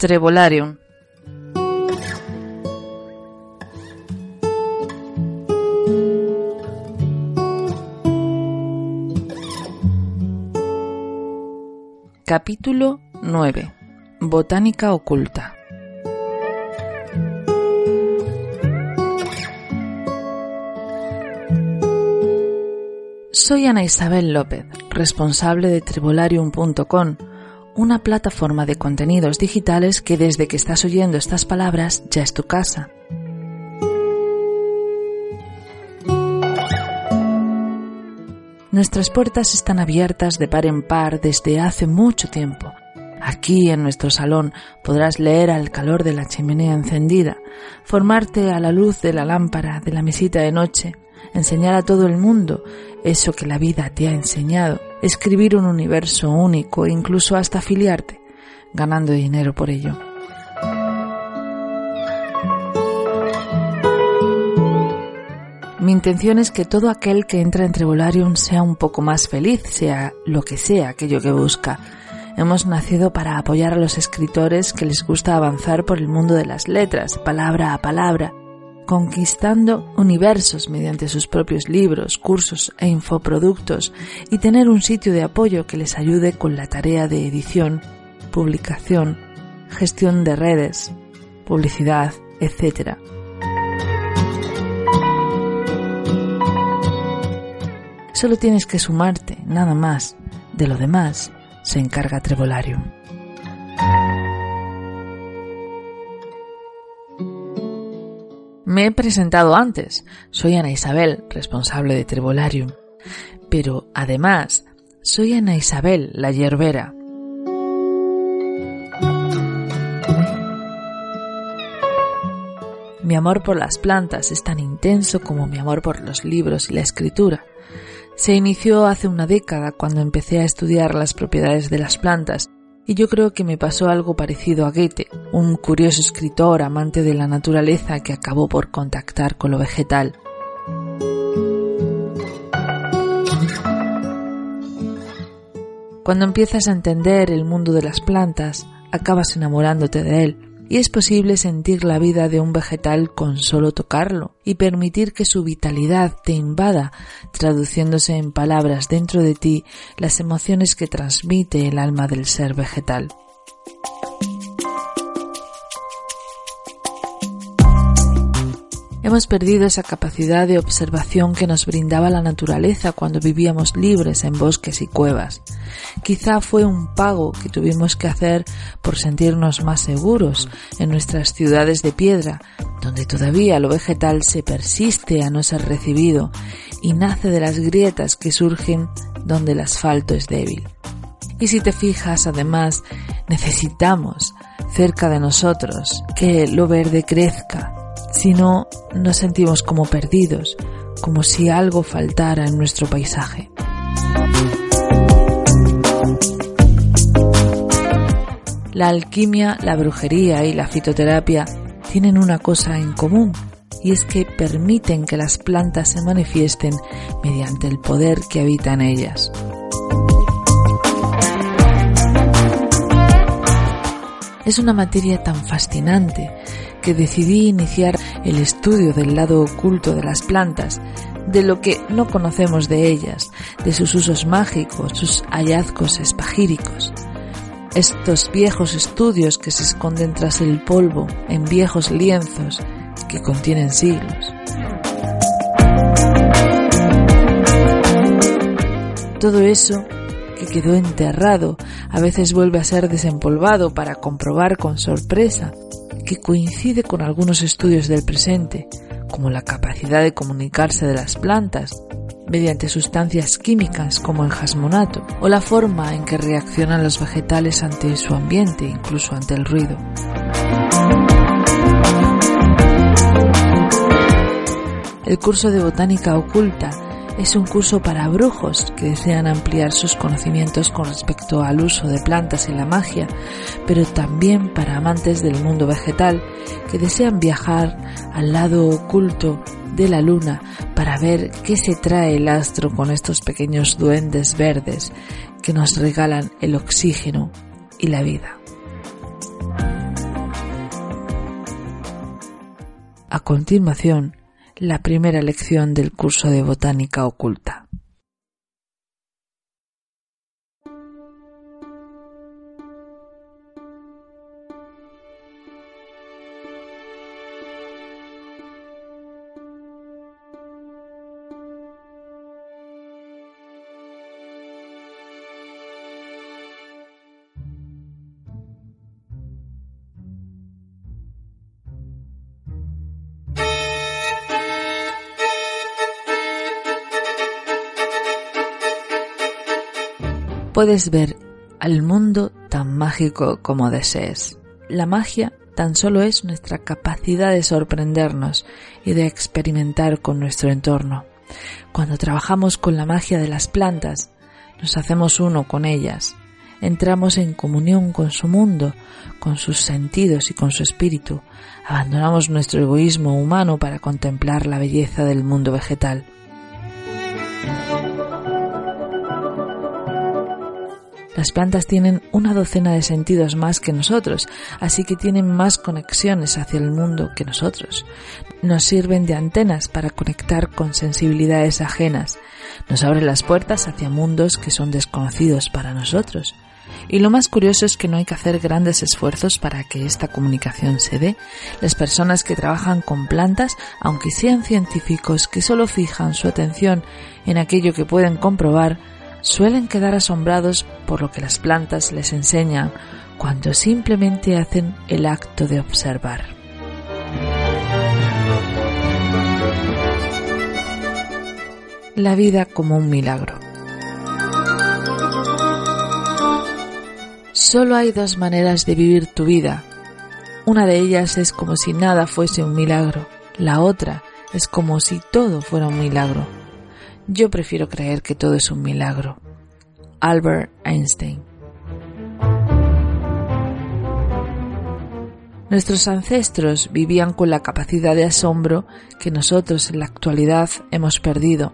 Trevolarium. Capítulo 9. Botánica oculta. Soy Ana Isabel López, responsable de Trevolarium.com, una plataforma de contenidos digitales que desde que estás oyendo estas palabras ya es tu casa. Nuestras puertas están abiertas de par en par desde hace mucho tiempo. Aquí en nuestro salón podrás leer al calor de la chimenea encendida, formarte a la luz de la lámpara de la mesita de noche, enseñar a todo el mundo eso que la vida te ha enseñado, escribir un universo único e incluso hasta afiliarte, ganando dinero por ello. Mi intención es que todo aquel que entra en Trevolarium sea un poco más feliz, sea lo que sea aquello que busca. Hemos nacido para apoyar a los escritores que les gusta avanzar por el mundo de las letras, palabra a palabra, conquistando universos mediante sus propios libros, cursos e infoproductos y tener un sitio de apoyo que les ayude con la tarea de edición, publicación, gestión de redes, publicidad, etc. Solo tienes que sumarte, nada más. De lo demás se encarga Trevolarium. Me he presentado antes. Soy Ana Isabel, responsable de Trevolarium. Pero además, soy Ana Isabel, la yerbera. Mi amor por las plantas es tan intenso como mi amor por los libros y la escritura. Se inició hace una década cuando empecé a estudiar las propiedades de las plantas y yo creo que me pasó algo parecido a Goethe, un curioso escritor amante de la naturaleza que acabó por contactar con lo vegetal. Cuando empiezas a entender el mundo de las plantas, acabas enamorándote de él y es posible sentir la vida de un vegetal con solo tocarlo y permitir que su vitalidad te invada, traduciéndose en palabras dentro de ti las emociones que transmite el alma del ser vegetal. Hemos perdido esa capacidad de observación que nos brindaba la naturaleza cuando vivíamos libres en bosques y cuevas. Quizá fue un pago que tuvimos que hacer por sentirnos más seguros en nuestras ciudades de piedra, donde todavía lo vegetal se persiste a no ser recibido y nace de las grietas que surgen donde el asfalto es débil. Y si te fijas, además, necesitamos cerca de nosotros que lo verde crezca, si no, nos sentimos como perdidos, como si algo faltara en nuestro paisaje. La alquimia, la brujería y la fitoterapia tienen una cosa en común, y es que permiten que las plantas se manifiesten mediante el poder que habita en ellas. Es una materia tan fascinante que decidí iniciar el estudio del lado oculto de las plantas, de lo que no conocemos de ellas, de sus usos mágicos, sus hallazgos espagíricos. Estos viejos estudios que se esconden tras el polvo en viejos lienzos que contienen siglos. Todo eso que quedó enterrado a veces vuelve a ser desempolvado para comprobar con sorpresa que coincide con algunos estudios del presente, como la capacidad de comunicarse de las plantas mediante sustancias químicas como el jasmonato, o la forma en que reaccionan los vegetales ante su ambiente, incluso ante el ruido. El curso de botánica oculta es un curso para brujos que desean ampliar sus conocimientos con respecto al uso de plantas en la magia, pero también para amantes del mundo vegetal que desean viajar al lado oculto de la luna para ver qué se trae el astro con estos pequeños duendes verdes que nos regalan el oxígeno y la vida. A continuación, la primera lección del curso de botánica oculta. Puedes ver al mundo tan mágico como desees. La magia tan solo es nuestra capacidad de sorprendernos y de experimentar con nuestro entorno. Cuando trabajamos con la magia de las plantas, nos hacemos uno con ellas, entramos en comunión con su mundo, con sus sentidos y con su espíritu, abandonamos nuestro egoísmo humano para contemplar la belleza del mundo vegetal. Las plantas tienen una docena de sentidos más que nosotros, así que tienen más conexiones hacia el mundo que nosotros. Nos sirven de antenas para conectar con sensibilidades ajenas. Nos abren las puertas hacia mundos que son desconocidos para nosotros. Y lo más curioso es que no hay que hacer grandes esfuerzos para que esta comunicación se dé. Las personas que trabajan con plantas, aunque sean científicos que solo fijan su atención en aquello que pueden comprobar, suelen quedar asombrados por lo que las plantas les enseñan cuando simplemente hacen el acto de observar. La vida como un milagro. Solo hay dos maneras de vivir tu vida. Una de ellas es como si nada fuese un milagro. La otra es como si todo fuera un milagro. Yo prefiero creer que todo es un milagro. Albert Einstein. Nuestros ancestros vivían con la capacidad de asombro que nosotros en la actualidad hemos perdido.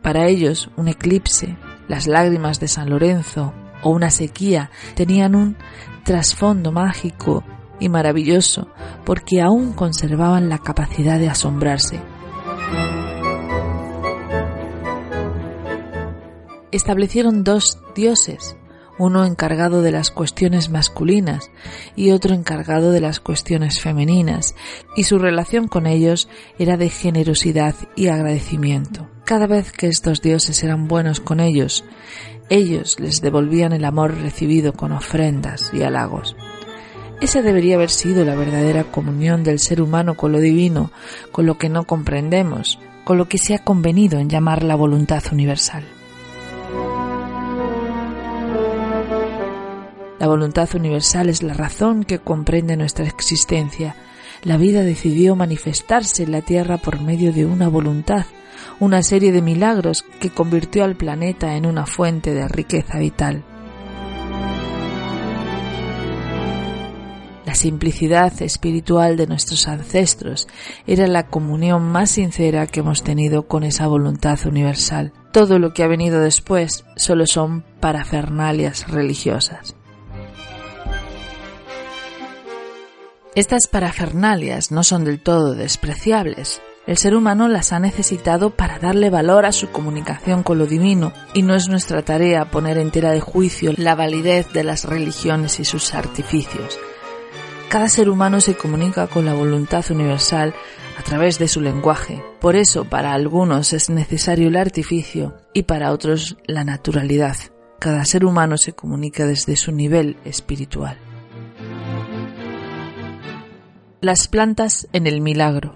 Para ellos, un eclipse, las lágrimas de San Lorenzo o una sequía tenían un trasfondo mágico y maravilloso porque aún conservaban la capacidad de asombrarse. Establecieron dos dioses, uno encargado de las cuestiones masculinas y otro encargado de las cuestiones femeninas, y su relación con ellos era de generosidad y agradecimiento. Cada vez que estos dioses eran buenos con ellos, ellos les devolvían el amor recibido con ofrendas y halagos. Esa debería haber sido la verdadera comunión del ser humano con lo divino, con lo que no comprendemos, con lo que se ha convenido en llamar la voluntad universal. La voluntad universal es la razón que comprende nuestra existencia. La vida decidió manifestarse en la Tierra por medio de una voluntad, una serie de milagros que convirtió al planeta en una fuente de riqueza vital. La simplicidad espiritual de nuestros ancestros era la comunión más sincera que hemos tenido con esa voluntad universal. Todo lo que ha venido después solo son parafernalias religiosas. Estas parafernalias no son del todo despreciables. El ser humano las ha necesitado para darle valor a su comunicación con lo divino y no es nuestra tarea poner entera de juicio la validez de las religiones y sus artificios. Cada ser humano se comunica con la voluntad universal a través de su lenguaje. Por eso para algunos es necesario el artificio y para otros la naturalidad. Cada ser humano se comunica desde su nivel espiritual. Las plantas en el milagro.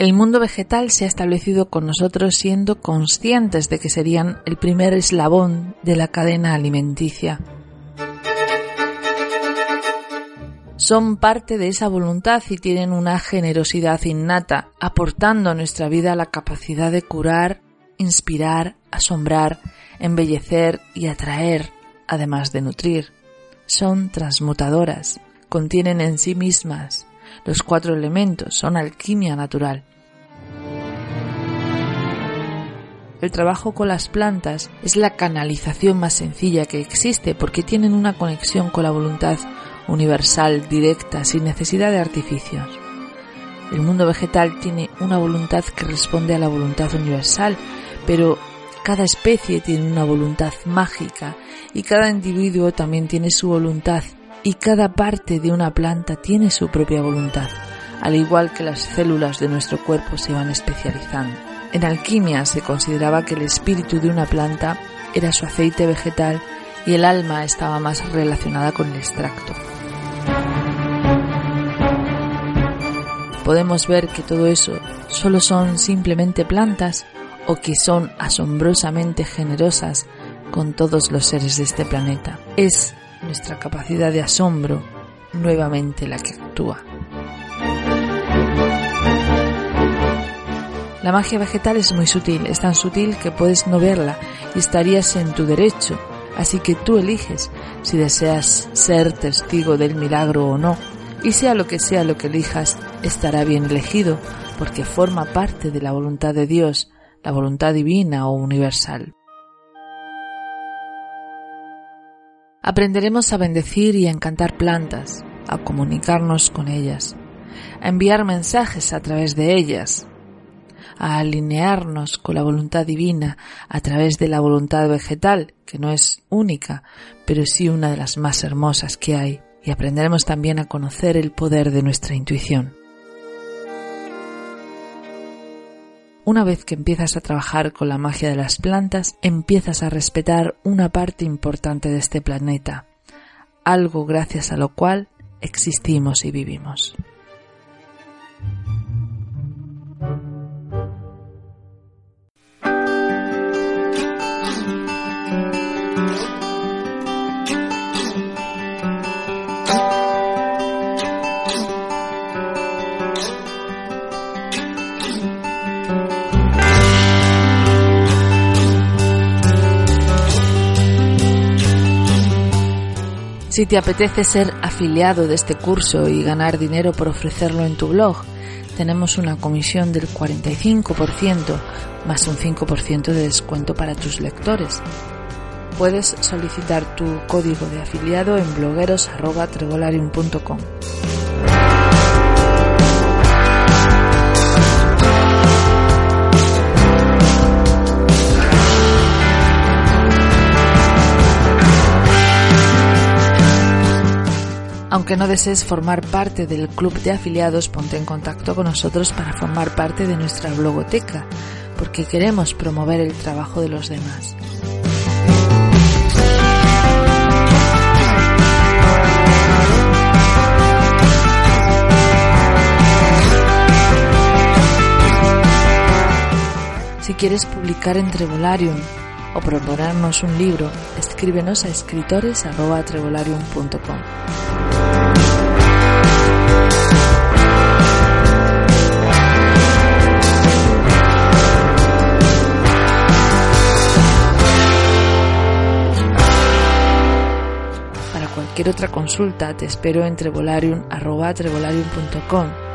El mundo vegetal se ha establecido con nosotros siendo conscientes de que serían el primer eslabón de la cadena alimenticia. Son parte de esa voluntad y tienen una generosidad innata, aportando a nuestra vida la capacidad de curar, inspirar, asombrar, embellecer y atraer, además de nutrir son transmutadoras, contienen en sí mismas los cuatro elementos, son alquimia natural. El trabajo con las plantas es la canalización más sencilla que existe porque tienen una conexión con la voluntad universal, directa, sin necesidad de artificios. El mundo vegetal tiene una voluntad que responde a la voluntad universal, pero cada especie tiene una voluntad mágica y cada individuo también tiene su voluntad y cada parte de una planta tiene su propia voluntad, al igual que las células de nuestro cuerpo se van especializando. En alquimia se consideraba que el espíritu de una planta era su aceite vegetal y el alma estaba más relacionada con el extracto. Podemos ver que todo eso solo son simplemente plantas o que son asombrosamente generosas con todos los seres de este planeta. Es nuestra capacidad de asombro nuevamente la que actúa. La magia vegetal es muy sutil, es tan sutil que puedes no verla y estarías en tu derecho, así que tú eliges si deseas ser testigo del milagro o no, y sea lo que sea lo que elijas, estará bien elegido, porque forma parte de la voluntad de Dios, la voluntad divina o universal. Aprenderemos a bendecir y a encantar plantas, a comunicarnos con ellas, a enviar mensajes a través de ellas, a alinearnos con la voluntad divina a través de la voluntad vegetal, que no es única, pero sí una de las más hermosas que hay, y aprenderemos también a conocer el poder de nuestra intuición. Una vez que empiezas a trabajar con la magia de las plantas, empiezas a respetar una parte importante de este planeta, algo gracias a lo cual existimos y vivimos. Si te apetece ser afiliado de este curso y ganar dinero por ofrecerlo en tu blog, tenemos una comisión del 45% más un 5% de descuento para tus lectores. Puedes solicitar tu código de afiliado en blogueros.trevolarium.com. Aunque no desees formar parte del club de afiliados, ponte en contacto con nosotros para formar parte de nuestra blogoteca, porque queremos promover el trabajo de los demás. Si quieres publicar en Trevolarium o proponernos un libro, escríbenos a escritores.trevolarium.com. Para cualquier otra consulta te espero en trevolarium.com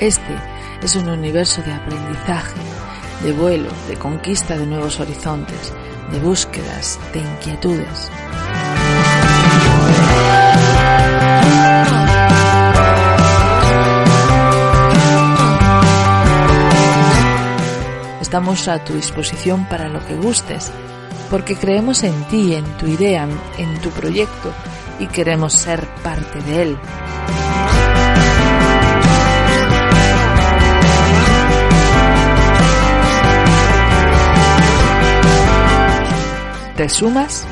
Este es un universo de aprendizaje, de vuelo, de conquista de nuevos horizontes, de búsquedas, de inquietudes. Estamos a tu disposición para lo que gustes, porque creemos en ti, en tu idea, en tu proyecto y queremos ser parte de él. ¿Te sumas?